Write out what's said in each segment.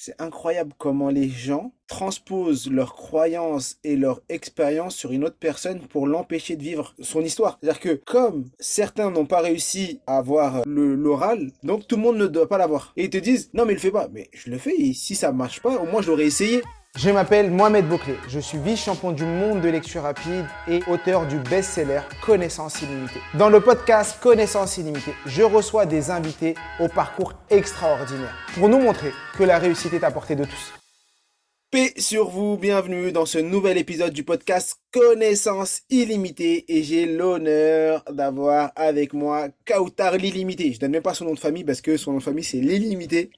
C'est incroyable comment les gens transposent leurs croyances et leur expérience sur une autre personne pour l'empêcher de vivre son histoire. C'est-à-dire que comme certains n'ont pas réussi à avoir l'oral, donc tout le monde ne doit pas l'avoir. Et ils te disent non mais le fais pas. Mais je le fais et si ça marche pas, au moins je l'aurais essayé. Je m'appelle Mohamed Bouclé, je suis vice-champion du monde de lecture rapide et auteur du best-seller Connaissance illimitée. Dans le podcast Connaissance illimitée, je reçois des invités au parcours extraordinaire pour nous montrer que la réussite est à portée de tous. Paix sur vous, bienvenue dans ce nouvel épisode du podcast Connaissance illimitée et j'ai l'honneur d'avoir avec moi Kautar l'illimité. Je donne même pas son nom de famille parce que son nom de famille c'est l'illimité.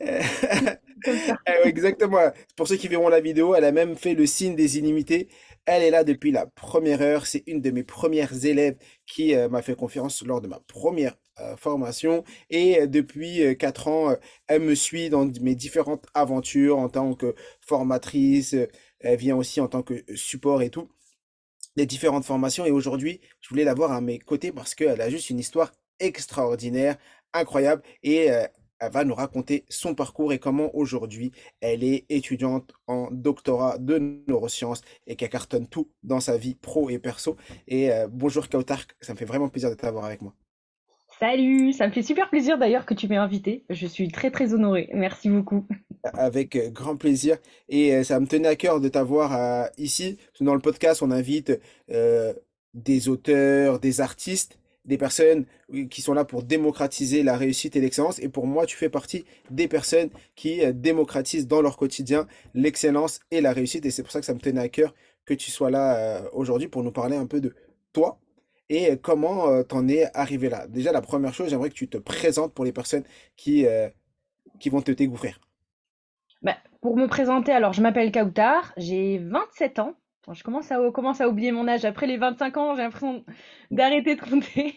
Eh exactement. Pour ceux qui verront la vidéo, elle a même fait le signe des illimités. Elle est là depuis la première heure. C'est une de mes premières élèves qui euh, m'a fait confiance lors de ma première formation. Et euh, depuis quatre ans, elle me suit dans mes différentes aventures en tant que formatrice. Elle vient aussi en tant que support et tout. Les différentes formations. Et aujourd'hui, je voulais la voir à mes côtés parce qu'elle a juste une histoire extraordinaire, incroyable. Et elle va nous raconter son parcours et comment aujourd'hui elle est étudiante en doctorat de neurosciences et qu'elle cartonne tout dans sa vie pro et perso. Et euh, bonjour Kautar, ça me fait vraiment plaisir de t'avoir avec moi. Salut, ça me fait super plaisir d'ailleurs que tu m'aies invité. Je suis très très honorée. Merci beaucoup. Avec euh, grand plaisir. Et euh, ça me tenait à cœur de t'avoir ici. Dans le podcast, on invite des auteurs, des artistes des personnes qui sont là pour démocratiser la réussite et l'excellence. Et pour moi, tu fais partie des personnes qui euh, démocratisent dans leur quotidien l'excellence et la réussite. Et c'est pour ça que ça me tenait à cœur que tu sois là euh, aujourd'hui pour nous parler un peu de toi et euh, comment t'en es arrivé là? Déjà, la première chose, j'aimerais que tu te présentes pour les personnes qui, qui vont te découvrir. Bah, pour me présenter, alors je m'appelle Kautar, j'ai 27 ans je commence à, commence à oublier mon âge. Après les 25 ans, j'ai l'impression d'arrêter de compter.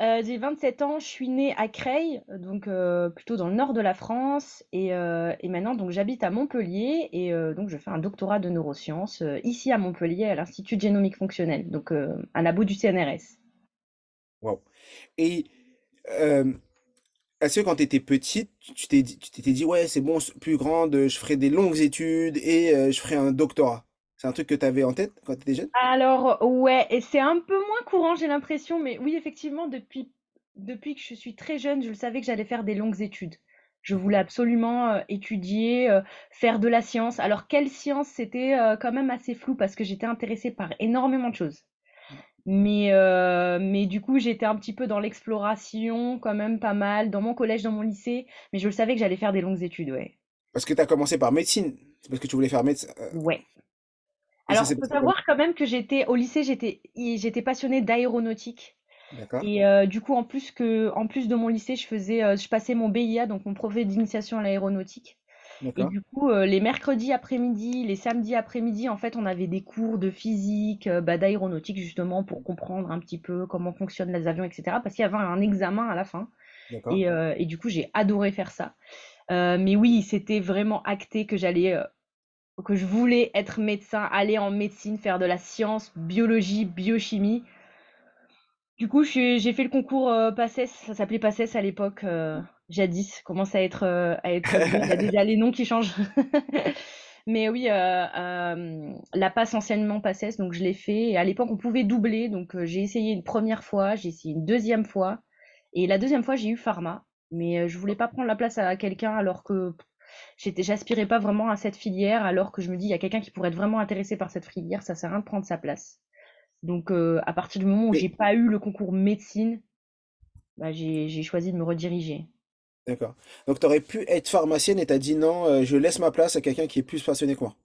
Euh, j'ai 27 ans, je suis née à Creil, donc euh, plutôt dans le nord de la France, et, euh, maintenant donc j'habite à Montpellier et donc je fais un doctorat de neurosciences ici à Montpellier à l'Institut génomique fonctionnel, donc un labo du CNRS. Wow. Et est-ce que quand tu étais petite, tu t'es tu t'étais dit ouais c'est bon, plus grande, je ferai des longues études et je ferai un doctorat? C'est un truc que tu avais en tête quand tu étais jeune? Alors, ouais, et c'est un peu moins courant, j'ai l'impression, mais oui, effectivement, depuis, depuis que je suis très jeune, je le savais que j'allais faire des longues études. Je voulais absolument euh, étudier, euh, faire de la science. Alors, quelle science? C'était euh, quand même assez flou parce que j'étais intéressée par énormément de choses. Mais, mais du coup, j'étais un petit peu dans l'exploration, quand même pas mal, dans mon collège, dans mon lycée. Mais je le savais que j'allais faire des longues études, ouais. Parce que tu as commencé par médecine. Parce que tu voulais faire médecine. Ouais. Alors, il faut savoir quand même que j'étais au lycée, j'étais passionnée d'aéronautique. Et euh, du coup, en plus que, en plus de mon lycée, je faisais, euh, je passais mon BIA, donc mon brevet d'initiation à l'aéronautique. Et du coup, euh, les mercredis après-midi, les samedis après-midi, en fait, on avait des cours de physique, bah, d'aéronautique justement pour comprendre un petit peu comment fonctionnent les avions, etc. Parce qu'il y avait un examen à la fin. Et, et, du coup, j'ai adoré faire ça. mais oui, c'était vraiment acté que j'allais que je voulais être médecin, aller en médecine, faire de la science, biologie, biochimie. Du coup, j'ai fait le concours euh, PACES, ça s'appelait PACES à l'époque, euh, jadis, commence à être, euh, à être il y a déjà les noms qui changent. Mais oui, la passe enseignement PACES, donc je l'ai fait. Et à l'époque, on pouvait doubler, donc j'ai essayé une première fois, j'ai essayé une deuxième fois. Et la deuxième fois, j'ai eu pharma. Mais je voulais pas prendre la place à quelqu'un alors que j'aspirais pas vraiment à cette filière, alors que je me dis, il y a quelqu'un qui pourrait être vraiment intéressé par cette filière, ça sert à rien de prendre sa place. Donc, euh, à partir du moment où j'ai pas eu le concours médecine, bah, j'ai choisi de me rediriger. D'accord. Donc, tu aurais pu être pharmacienne et tu as dit non, euh, je laisse ma place à quelqu'un qui est plus passionné que moi.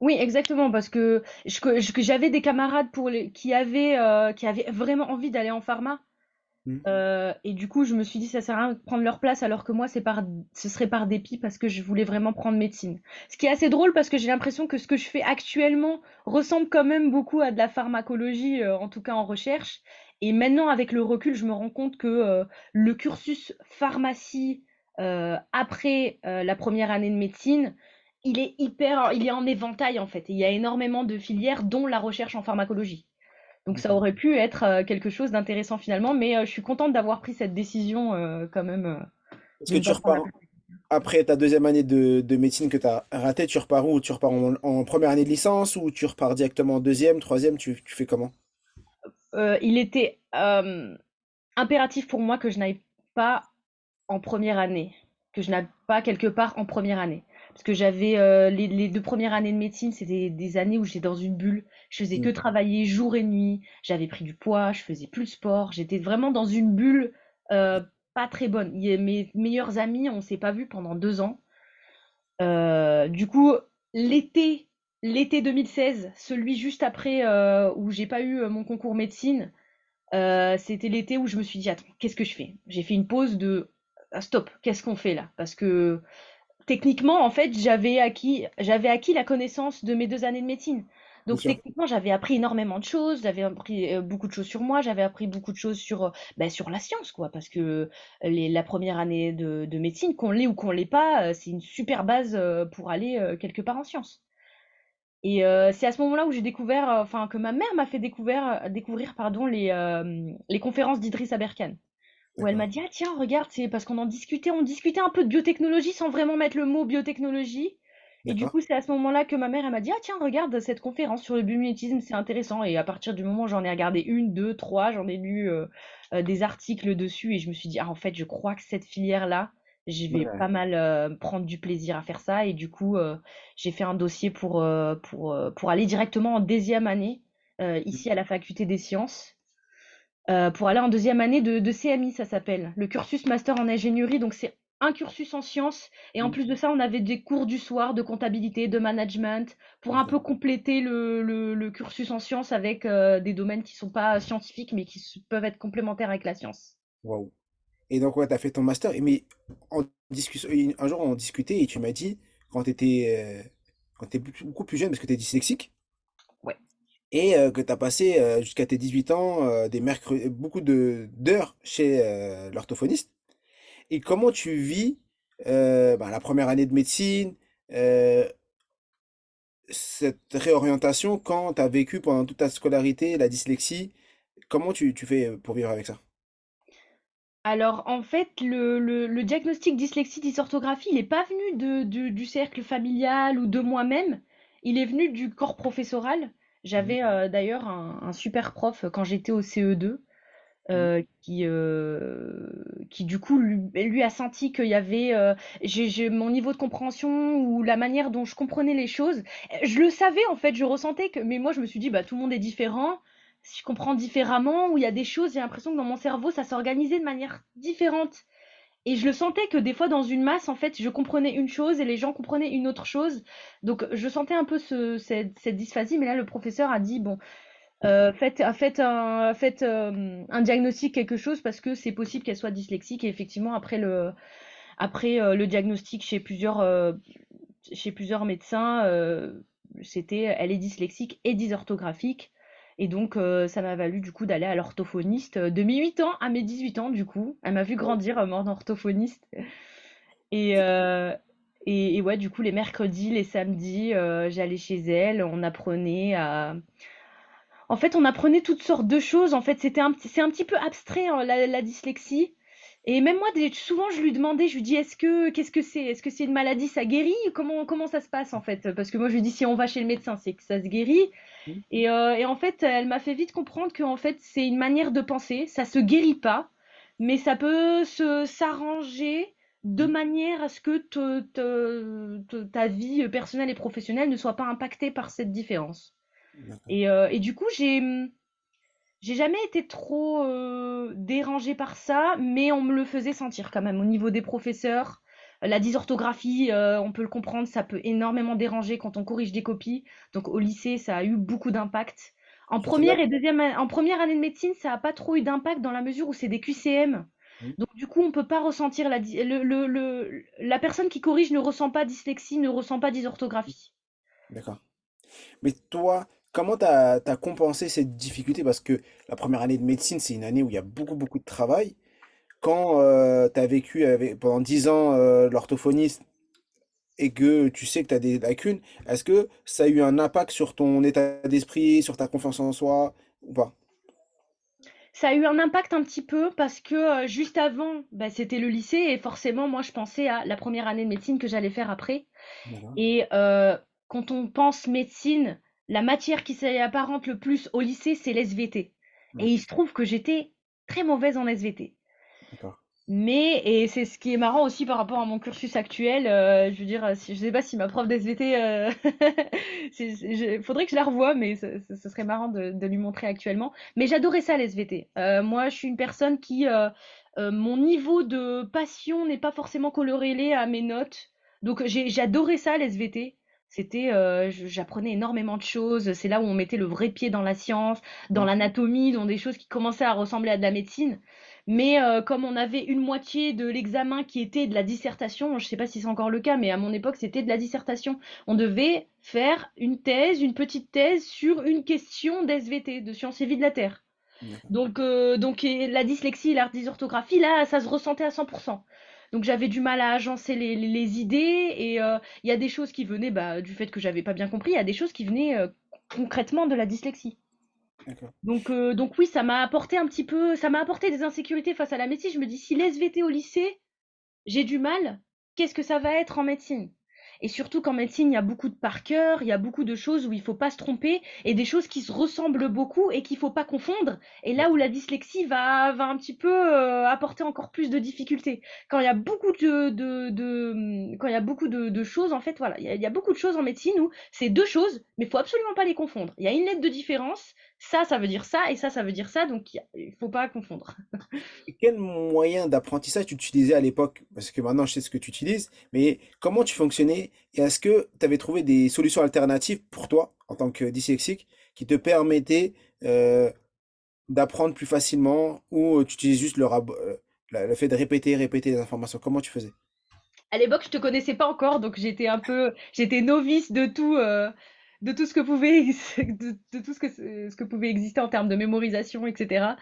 Oui, exactement, parce que, j'avais des camarades pour les, qui, avaient, euh, qui avaient vraiment envie d'aller en pharma, Mmh. Euh, et du coup, je me suis dit, ça sert à rien de prendre leur place, alors que moi, c'est par, ce serait par dépit parce que je voulais vraiment prendre médecine. Ce qui est assez drôle parce que j'ai l'impression que ce que je fais actuellement ressemble quand même beaucoup à de la pharmacologie, euh, en tout cas en recherche. Et maintenant, avec le recul, je me rends compte que euh, le cursus pharmacie après la première année de médecine, il est hyper, il est en éventail en fait. il y a énormément de filières, dont la recherche en pharmacologie. Donc ça aurait pu être euh, quelque chose d'intéressant finalement, mais euh, je suis contente d'avoir pris cette décision euh, quand même. Est-ce que, tu repars, après ta deuxième année de, médecine que tu as ratée, tu repars où? Tu repars en, première année de licence ou tu repars directement en deuxième, troisième, tu, tu fais comment? Euh, il était euh, impératif pour moi que je n'aille pas en première année, que je n'aille pas quelque part en première année. Parce que j'avais euh, les, deux premières années de médecine, c'était des années où j'étais dans une bulle. Je faisais que travailler jour et nuit. J'avais pris du poids, je faisais plus de sport. J'étais vraiment dans une bulle pas très bonne. Mes meilleurs amis, on s'est pas vus pendant deux ans. du coup, l'été l'été 2016, celui juste après euh, où j'ai pas eu euh, mon concours médecine, euh, c'était l'été où je me suis dit attends, qu'est-ce que je fais? J'ai fait une pause de ah, stop, qu'est-ce qu'on fait là? Parce que techniquement, en fait, j'avais acquis, j'avais acquis la connaissance de mes deux années de médecine. Donc techniquement, j'avais appris énormément de choses, j'avais appris beaucoup de choses sur moi, j'avais appris beaucoup de choses sur, ben, sur la science, quoi, parce que les, la première année de, de médecine, qu'on l'ait ou qu'on l'ait pas, c'est une super base pour aller quelque part en sciences. Et euh, c'est à ce moment-là où j'ai découvert, euh, enfin que ma mère m'a fait découvrir, euh, découvrir pardon, les, les conférences d'Idriss Aberkan. Où elle m'a dit, ah tiens, regarde, c'est parce qu'on en discutait, on discutait un peu de biotechnologie sans vraiment mettre le mot biotechnologie. Et du coup, c'est à ce moment-là que ma mère, elle m'a dit, ah tiens, regarde cette conférence sur le biomimétisme, c'est intéressant. Et à partir du moment où j'en ai regardé une, deux, trois, j'en ai lu des articles dessus et je me suis dit, ah en fait, je crois que cette filière-là, je vais pas mal euh, prendre du plaisir à faire ça. Et du coup euh, j'ai fait un dossier pour, euh, pour, pour aller directement en deuxième année ici à la faculté des sciences pour aller en deuxième année de, de CMI ça s'appelle le cursus master en ingénierie donc c'est un cursus en sciences et en mmh. plus de ça on avait des cours du soir de comptabilité de management pour un peu compléter le, le, cursus en sciences avec des domaines qui sont pas scientifiques mais qui peuvent être complémentaires avec la science. Waouh et donc, ouais, tu as fait ton master. Mais en discussion, un jour, on discutait et tu m'as dit, quand tu étais, euh, beaucoup plus jeune, parce que tu es dyslexique, ouais. Et euh, que tu as passé euh, jusqu'à tes 18 ans des beaucoup d'heures chez l'orthophoniste. Et comment tu vis bah, la première année de médecine, cette réorientation quand tu as vécu pendant toute ta scolarité la dyslexie? Comment tu, tu fais pour vivre avec ça? Alors, en fait, le, le, diagnostic dyslexie dysorthographie, il n'est pas venu de, du cercle familial ou de moi-même, il est venu du corps professoral. J'avais mmh. euh, d'ailleurs un, super prof quand j'étais au CE2 euh, mmh. qui, euh, qui du coup lui, a senti qu'il y avait j'ai, mon niveau de compréhension ou la manière dont je comprenais les choses. Je le savais en fait, je ressentais que mais moi je me suis dit bah tout le monde est différent si je comprends différemment, où il y a des choses, j'ai l'impression que dans mon cerveau, ça s'organisait de manière différente. Et je le sentais que des fois, dans une masse, en fait, je comprenais une chose et les gens comprenaient une autre chose. Donc, je sentais un peu ce, cette, dysphasie. Mais là, le professeur a dit, bon, euh, faites, faites euh, un diagnostic, quelque chose, parce que c'est possible qu'elle soit dyslexique. Et effectivement, après le, après, euh, le diagnostic chez plusieurs, chez plusieurs médecins, c'était, elle est dyslexique et dysorthographique. Et donc, euh, ça m'a valu du coup d'aller à l'orthophoniste euh, de mes 8 ans à mes 18 ans, du coup. Elle m'a vu grandir euh, en orthophoniste. Et, et, ouais, du coup, les mercredis, les samedis, j'allais chez elle, on apprenait à. En fait, on apprenait toutes sortes de choses. En fait, c'était un, c'est un petit peu abstrait, hein, la, dyslexie. Et même moi, souvent, je lui demandais, je lui dis, est-ce que, qu'est-ce que c'est Est-ce que c'est une maladie, ça guérit? Comment, comment ça se passe en fait? Parce que moi, je lui dis, si on va chez le médecin, c'est que ça se guérit. Mmh. Euh, et, en fait, elle m'a fait vite comprendre que en fait, c'est une manière de penser, ça se guérit pas, mais ça peut se s'arranger de mmh. manière à ce que ta vie personnelle et professionnelle ne soit pas impactée par cette différence. Et, euh, et, du coup, j'ai j'ai jamais été trop euh, dérangée par ça, mais on me le faisait sentir quand même au niveau des professeurs. La dysorthographie, euh, on peut le comprendre, ça peut énormément déranger quand on corrige des copies. Donc au lycée, ça a eu beaucoup d'impact. En première et deuxième, en première année de médecine, ça n'a pas trop eu d'impact dans la mesure où c'est des QCM. Mmh. Donc du coup, on peut pas ressentir la, le, la personne qui corrige ne ressent pas dyslexie, ne ressent pas dysorthographie. D'accord. Mais toi, comment tu as, compensé cette difficulté? Parce que la première année de médecine, c'est une année où il y a beaucoup, beaucoup de travail quand euh, tu as vécu avec, pendant 10 ans euh, l'orthophoniste et que tu sais que tu as des lacunes, est-ce que ça a eu un impact sur ton état d'esprit, sur ta confiance en soi ou pas? ça a eu un impact un petit peu parce que juste avant, bah, c'était le lycée et forcément, moi, je pensais à la première année de médecine que j'allais faire après. Et quand on pense médecine, la matière qui s'apparente le plus au lycée, c'est l'SVT. Et il se trouve que j'étais très mauvaise en SVT. Mais, et c'est ce qui est marrant aussi par rapport à mon cursus actuel, euh, je veux dire, si, je sais pas si ma prof d'SVT, euh, il faudrait que je la revoie, mais ce, serait marrant de, lui montrer actuellement. Mais j'adorais ça, l'SVT. Euh, moi, je suis une personne qui, mon niveau de passion n'est pas forcément corrélé à mes notes. Donc, j'adorais ça, l'SVT. C'était, j'apprenais énormément de choses. C'est là où on mettait le vrai pied dans la science, dans l'anatomie, dans des choses qui commençaient à ressembler à de la médecine. Mais euh, comme on avait une moitié de l'examen qui était de la dissertation, je ne sais pas si c'est encore le cas, mais à mon époque c'était de la dissertation. On devait faire une thèse, une petite thèse sur une question d'SVT, de sciences et vie de la Terre. Donc, euh, donc la dyslexie et la dysorthographie, là, ça se ressentait à 100%. Donc j'avais du mal à agencer les, idées et euh, il y a des choses qui venaient bah, du fait que j'avais pas bien compris, il y a des choses qui venaient concrètement de la dyslexie. Donc, euh, donc oui, ça m'a apporté un petit peu, ça m'a apporté des insécurités face à la médecine. Je me dis, si l'SVT au lycée, j'ai du mal, qu'est-ce que ça va être en médecine? Et surtout qu'en médecine, il y a beaucoup de par cœur, il y a beaucoup de choses où il faut pas se tromper et des choses qui se ressemblent beaucoup et qu'il faut pas confondre. Et là où la dyslexie va, un petit peu euh, apporter encore plus de difficultés. Quand il y a beaucoup de, de quand il y a beaucoup de, choses, en fait, voilà, il y, a, il y, a, beaucoup de choses en médecine où c'est deux choses, mais il faut absolument pas les confondre. Il y a une lettre de différence. Ça, ça veut dire ça et ça, ça veut dire ça. Donc, il faut pas confondre. quel moyen d'apprentissage tu utilisais à l'époque? Parce que maintenant, je sais ce que tu utilises, mais comment tu fonctionnais? Et est-ce que tu avais trouvé des solutions alternatives pour toi, en tant que dyslexique, qui te permettaient euh, d'apprendre plus facilement ou tu utilises juste le, euh, le fait de répéter, répéter les informations? Comment tu faisais? À l'époque, je te connaissais pas encore, donc j'étais un peu, j'étais novice de tout, euh, de tout ce que pouvait, de, tout ce que, ce que pouvait exister en termes de mémorisation, etc.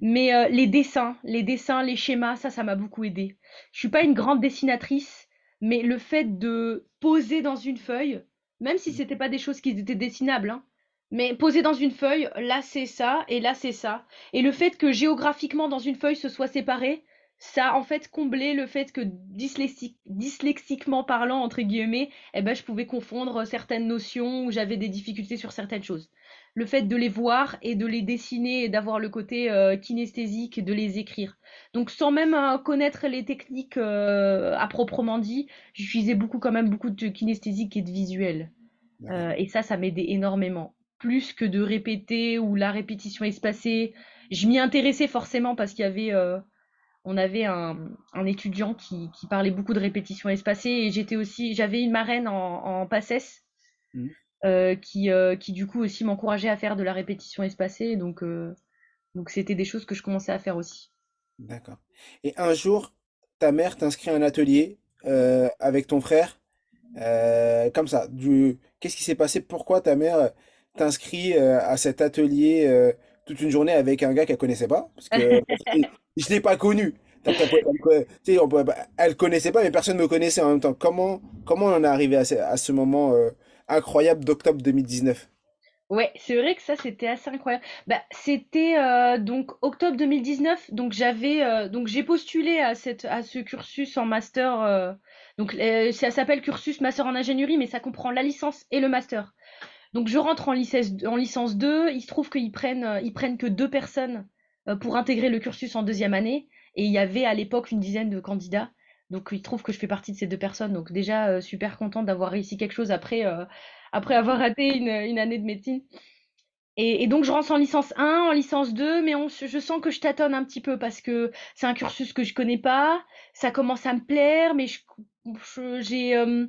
Mais les dessins, les dessins, les schémas, ça, ça m'a beaucoup aidé. Je suis pas une grande dessinatrice, mais le fait de poser dans une feuille, même si mmh. c'était pas des choses qui étaient dessinables, hein, mais poser dans une feuille, là c'est ça et là c'est ça. Et le fait que géographiquement dans une feuille ce soit séparé, ça a en fait comblé le fait que dyslexiquement parlant, entre guillemets, eh ben, je pouvais confondre certaines notions ou j'avais des difficultés sur certaines choses le fait de les voir et de les dessiner et d'avoir le côté euh, kinesthésique de les écrire. Donc sans même euh, connaître les techniques euh, à proprement dit, j'utilisais beaucoup quand même beaucoup de kinesthésique et de visuel. et ça, ça m'aidait énormément. Plus que de répéter ou la répétition espacée. Je m'y intéressais forcément parce qu'il y avait on avait un, étudiant qui, parlait beaucoup de répétition espacée et j'étais aussi j'avais une marraine en, en PACES mmh. Euh, qui, euh, qui du coup aussi m'encourageait à faire de la répétition espacée. Donc, euh, donc c'était des choses que je commençais à faire aussi. D'accord. Et un jour, ta mère t'inscrit à un atelier avec ton frère, comme ça. Du... Qu'est-ce qui s'est passé? Pourquoi ta mère t'inscrit à cet atelier toute une journée avec un gars qu'elle connaissait pas? Parce que je l'ai pas connu. Elle connaissait pas, mais personne ne me connaissait en même temps. Comment, comment on en est arrivé à ce, moment incroyable d'octobre 2019. Ouais, c'est vrai que ça c'était assez incroyable. Bah, c'était euh, donc octobre 2019, donc j'avais euh, donc j'ai postulé à cette à ce cursus en master. Euh, donc ça s'appelle cursus master en ingénierie, mais ça comprend la licence et le master. Donc je rentre en licence en licence 2. Il se trouve qu'ils prennent ils prennent que deux personnes pour intégrer le cursus en deuxième année, et il y avait à l'époque une dizaine de candidats. Donc il trouve que je fais partie de ces deux personnes. Donc déjà, euh, super contente d'avoir réussi quelque chose après, euh, après avoir raté une, année de médecine. Et, donc je rentre en licence 1, en licence 2, mais je sens que je tâtonne un petit peu parce que c'est un cursus que je connais pas. Ça commence à me plaire, mais j'ai euh,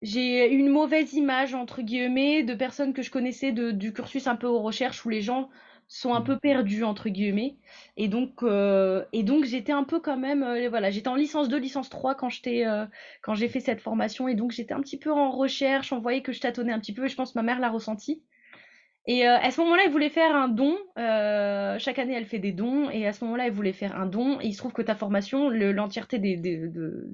j'ai une mauvaise image, entre guillemets, de personnes que je connaissais de, du cursus un peu aux recherches où les gens sont un mmh. peu perdus entre guillemets. Et donc euh, et donc j'étais un peu quand même euh, voilà j'étais en licence 2 licence 3 quand j'étais euh, quand j'ai fait cette formation. Et donc j'étais un petit peu en recherche on voyait que je tâtonnais un petit peu et je pense que ma mère l'a ressenti. Et à ce moment-là elle voulait faire un don chaque année elle fait des dons et à ce moment-là elle voulait faire un don. Et il se trouve que ta formation l'entièreté des, des, de,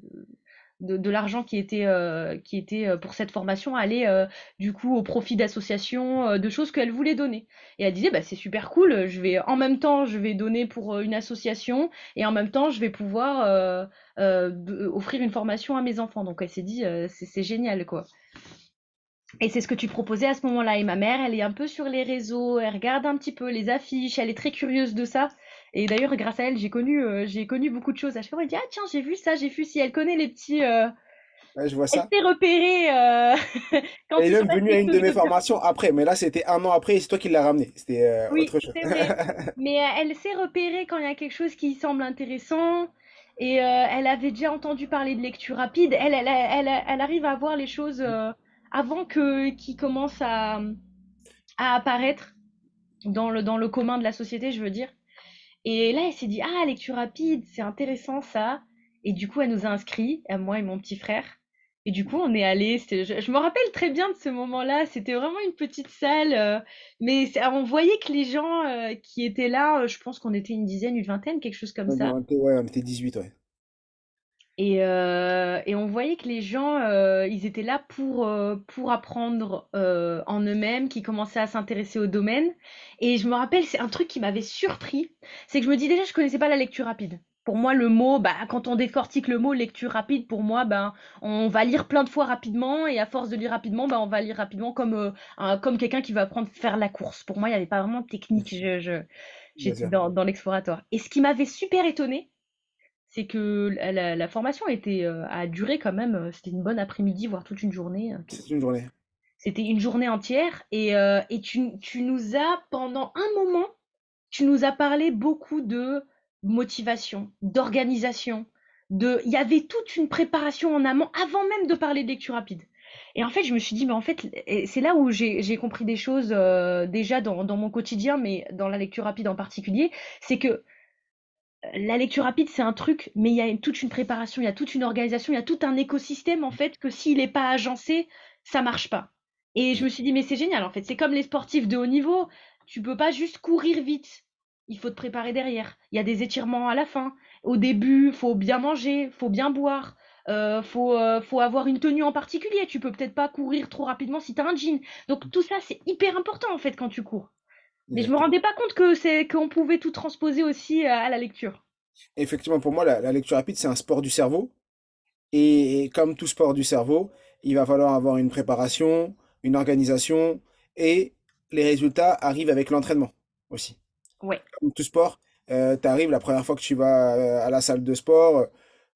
de, l'argent qui était, euh, euh, pour cette formation allait euh, du coup au profit d'associations, de choses qu'elle voulait donner. Et elle disait, bah, c'est super cool, je vais, en même temps, je vais donner pour une association et en même temps, je vais pouvoir offrir une formation à mes enfants. Donc elle s'est dit, c'est génial, quoi. Et c'est ce que tu proposais à ce moment-là. Et ma mère, elle est un peu sur les réseaux, elle regarde un petit peu les affiches, elle est très curieuse de ça. Et d'ailleurs, grâce à elle, j'ai connu, euh, j'ai connu beaucoup de choses. À chaque fois, elle dit Ah, tiens, j'ai vu ça, j'ai vu si elle connaît les petits. Euh... Ouais, je vois ça. Elle s'est repérée. Elle est même venue à une de mes formations après, mais là, c'était un an après et c'est toi qui l'as ramenée. C'était euh, oui, autre chose. Vrai. mais elle s'est repérée quand il y a quelque chose qui semble intéressant. Et elle avait déjà entendu parler de lecture rapide. Elle, elle, elle, elle, arrive à voir les choses avant que qu'ils commencent à, à apparaître dans le, dans le commun de la société, je veux dire. Et là, elle s'est dit, ah, lecture rapide, c'est intéressant ça. Et du coup, elle nous a inscrits, à moi et mon petit frère. Et du coup, on est allé. Je, je, me rappelle très bien de ce moment-là. C'était vraiment une petite salle, euh, mais on voyait que les gens euh, qui étaient là, euh, je pense qu'on était une dizaine, une vingtaine, quelque chose comme ça. On était, ouais, on était 18, ouais. Et, et, on voyait que les gens, ils étaient là pour, pour apprendre en eux-mêmes, qui commençaient à s'intéresser au domaine. Et je me rappelle, c'est un truc qui m'avait surpris, c'est que je me dis déjà, je connaissais pas la lecture rapide. Pour moi, le mot, bah, quand on décortique le mot lecture rapide, pour moi, ben, on va lire plein de fois rapidement, et à force de lire rapidement, ben, on va lire rapidement comme, comme quelqu'un qui va apprendre à faire la course. Pour moi, il n'y avait pas vraiment de technique, je, je, j'étais dans, dans l'exploratoire. Et ce qui m'avait super étonné, c'est que la, formation était, euh, a duré quand même, euh, c'était une bonne après-midi, voire toute une journée. Euh, c'était une journée. C'était une journée entière. Et, et tu, tu, nous as, pendant un moment, tu nous as parlé beaucoup de motivation, d'organisation. De... Il y avait toute une préparation en amont avant même de parler de lecture rapide. Et en fait, je me suis dit, mais en fait, c'est là où j'ai compris des choses déjà dans, dans, mon quotidien, mais dans la lecture rapide en particulier, c'est que la lecture rapide, c'est un truc, mais il y a toute une préparation, il y a toute une organisation, il y a tout un écosystème en fait que s'il n'est pas agencé, ça marche pas. Et je me suis dit, mais c'est génial en fait. C'est comme les sportifs de haut niveau. Tu peux pas juste courir vite. Il faut te préparer derrière. Il y a des étirements à la fin. Au début, faut bien manger, faut bien boire. Euh, faut, euh, avoir une tenue en particulier. Tu peux peut-être pas courir trop rapidement si tu as un jean. Donc tout ça, c'est hyper important en fait quand tu cours. Mais je me rendais pas compte que c'est qu'on pouvait tout transposer aussi à la lecture. Effectivement, pour moi, la, lecture rapide, c'est un sport du cerveau. Et, comme tout sport du cerveau, il va falloir avoir une préparation, une organisation, et les résultats arrivent avec l'entraînement aussi. Ouais. Comme tout sport, euh, tu arrives la première fois que tu vas euh, à la salle de sport,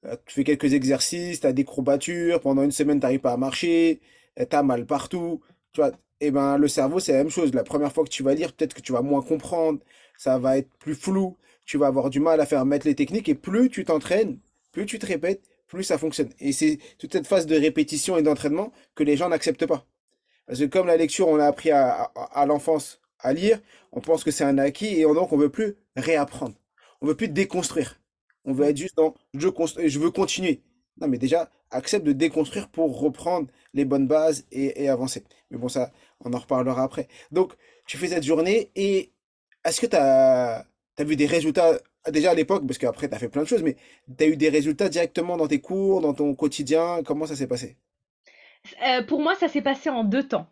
euh, tu fais quelques exercices, tu as des courbatures, pendant une semaine, tu n'arrives pas à marcher, tu as mal partout. Tu vois, et ben, le cerveau, c'est la même chose. La première fois que tu vas lire, peut-être que tu vas moins comprendre, ça va être plus flou, tu vas avoir du mal à faire mettre les techniques, et plus tu t'entraînes, plus tu te répètes, plus ça fonctionne. Et c'est toute cette phase de répétition et d'entraînement que les gens n'acceptent pas. Parce que comme la lecture, on a appris à, l'enfance à lire, on pense que c'est un acquis, et donc on ne veut plus réapprendre. On ne veut plus déconstruire. On veut être juste dans je, je veux continuer. Non, mais déjà, accepte de déconstruire pour reprendre les bonnes bases et avancer. Mais bon, ça, on en reparlera après. Donc, tu fais cette journée et est-ce que tu as, vu des résultats déjà à l'époque, parce qu'après tu as fait plein de choses, mais tu as eu des résultats directement dans tes cours, dans ton quotidien? Comment ça s'est passé? Euh, Pour moi, ça s'est passé en deux temps.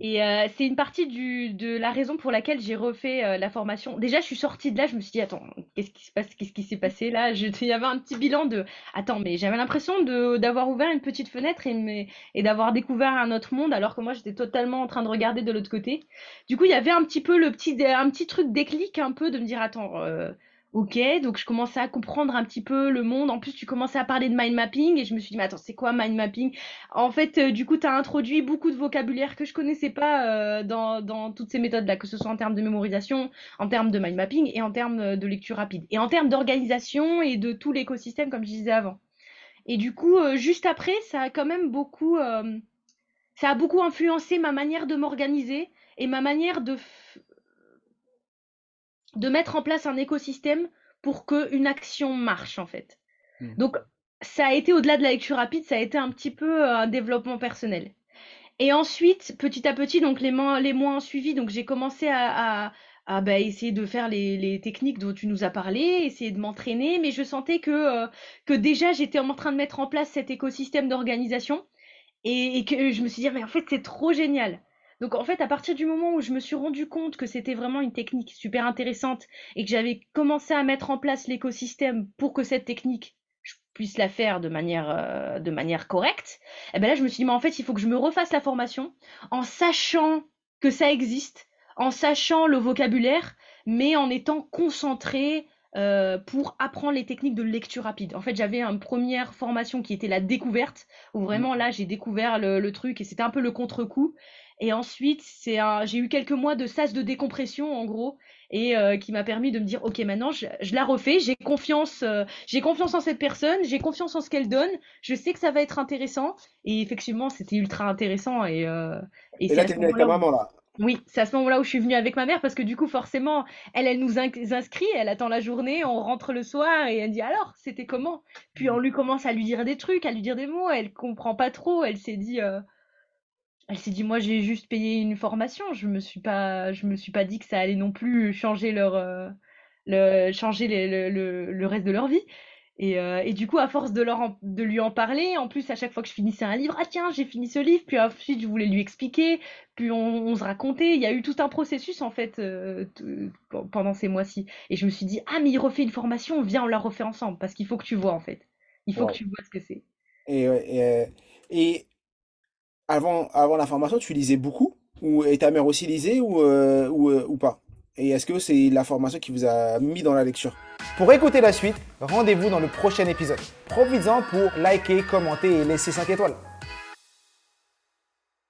Et euh, c'est une partie de la raison pour laquelle j'ai refait euh, la formation. Déjà, je suis sortie de là, je me suis dit, attends, qu'est-ce qui s'est passé là? Il y avait un petit bilan de, attends, mais j'avais l'impression d'avoir ouvert une petite fenêtre et, d'avoir découvert un autre monde, alors que moi, j'étais totalement en train de regarder de l'autre côté. Du coup, il y avait un petit peu un petit truc déclic un peu de me dire, attends. Euh, Ok, donc je commençais à comprendre un petit peu le monde. En plus, tu commençais à parler de mind mapping et je me suis dit, mais attends, c'est quoi mind mapping? En fait, euh, du coup, tu as introduit beaucoup de vocabulaire que je connaissais pas euh, dans, toutes ces méthodes-là, que ce soit en termes de mémorisation, en termes de mind mapping et en termes euh, de lecture rapide. Et en termes d'organisation et de tout l'écosystème, comme je disais avant. Et du coup, juste après, ça a quand même beaucoup, ça a beaucoup influencé ma manière de m'organiser et ma manière de de mettre en place un écosystème pour qu'une action marche en fait. Mmh. Donc ça a été au-delà de la lecture rapide, ça a été un petit peu euh, un développement personnel. Et ensuite, petit à petit, donc les mois, les mois ont suivi, donc j'ai commencé à, à bah, essayer de faire les, techniques dont tu nous as parlé, essayer de m'entraîner, mais je sentais que, que déjà j'étais en train de mettre en place cet écosystème d'organisation et, et, que je me suis dit, mais en fait, c'est trop génial. Donc en fait, à partir du moment où je me suis rendu compte que c'était vraiment une technique super intéressante et que j'avais commencé à mettre en place l'écosystème pour que cette technique je puisse la faire de manière, euh, de manière correcte, et eh ben là je me suis dit mais en fait il faut que je me refasse la formation en sachant que ça existe, en sachant le vocabulaire, mais en étant concentré euh, pour apprendre les techniques de lecture rapide. En fait, j'avais une première formation qui était la découverte, où vraiment là, j'ai découvert le, le, truc et c'était un peu le contre-coup. Et ensuite, c'est j'ai eu quelques mois de sas de décompression, en gros, et euh, qui m'a permis de me dire, ok, maintenant, je, la refais, j'ai confiance, euh, j'ai confiance en cette personne, j'ai confiance en ce qu'elle donne, je sais que ça va être intéressant. Et effectivement, c'était ultra intéressant. Et, euh, et, là, t'es venue avec ta maman, là oui, c'est à ce moment-là où je suis venue avec ma mère parce que du coup, forcément, elle, elle nous inscrit, elle attend la journée, on rentre le soir et elle dit alors, c'était comment? Puis on lui commence à lui dire des trucs, à lui dire des mots, elle comprend pas trop, elle s'est dit, elle s'est dit, moi, j'ai juste payé une formation. Je me suis pas, je me suis pas dit que ça allait non plus changer leur, euh, le, changer le, le, reste de leur vie. Et, euh, et, du coup, à force de, leur de lui en parler, en plus, à chaque fois que je finissais un livre, ah tiens, j'ai fini ce livre, puis ensuite je voulais lui expliquer, puis on, se racontait. Il y a eu tout un processus, en fait, euh, pendant ces mois-ci. Et je me suis dit, ah, mais il refait une formation, viens, on la refait ensemble, parce qu'il faut que tu vois, en fait. Il faut que tu vois ce que c'est. Et, et, et avant, avant la formation, tu lisais beaucoup ou, Et ta mère aussi lisait ou, euh, ou, euh, ou pas? Et est-ce que c'est la formation qui vous a mis dans la lecture? Pour écouter la suite, rendez-vous dans le prochain épisode. Profites-en pour liker, commenter et laisser 5 étoiles.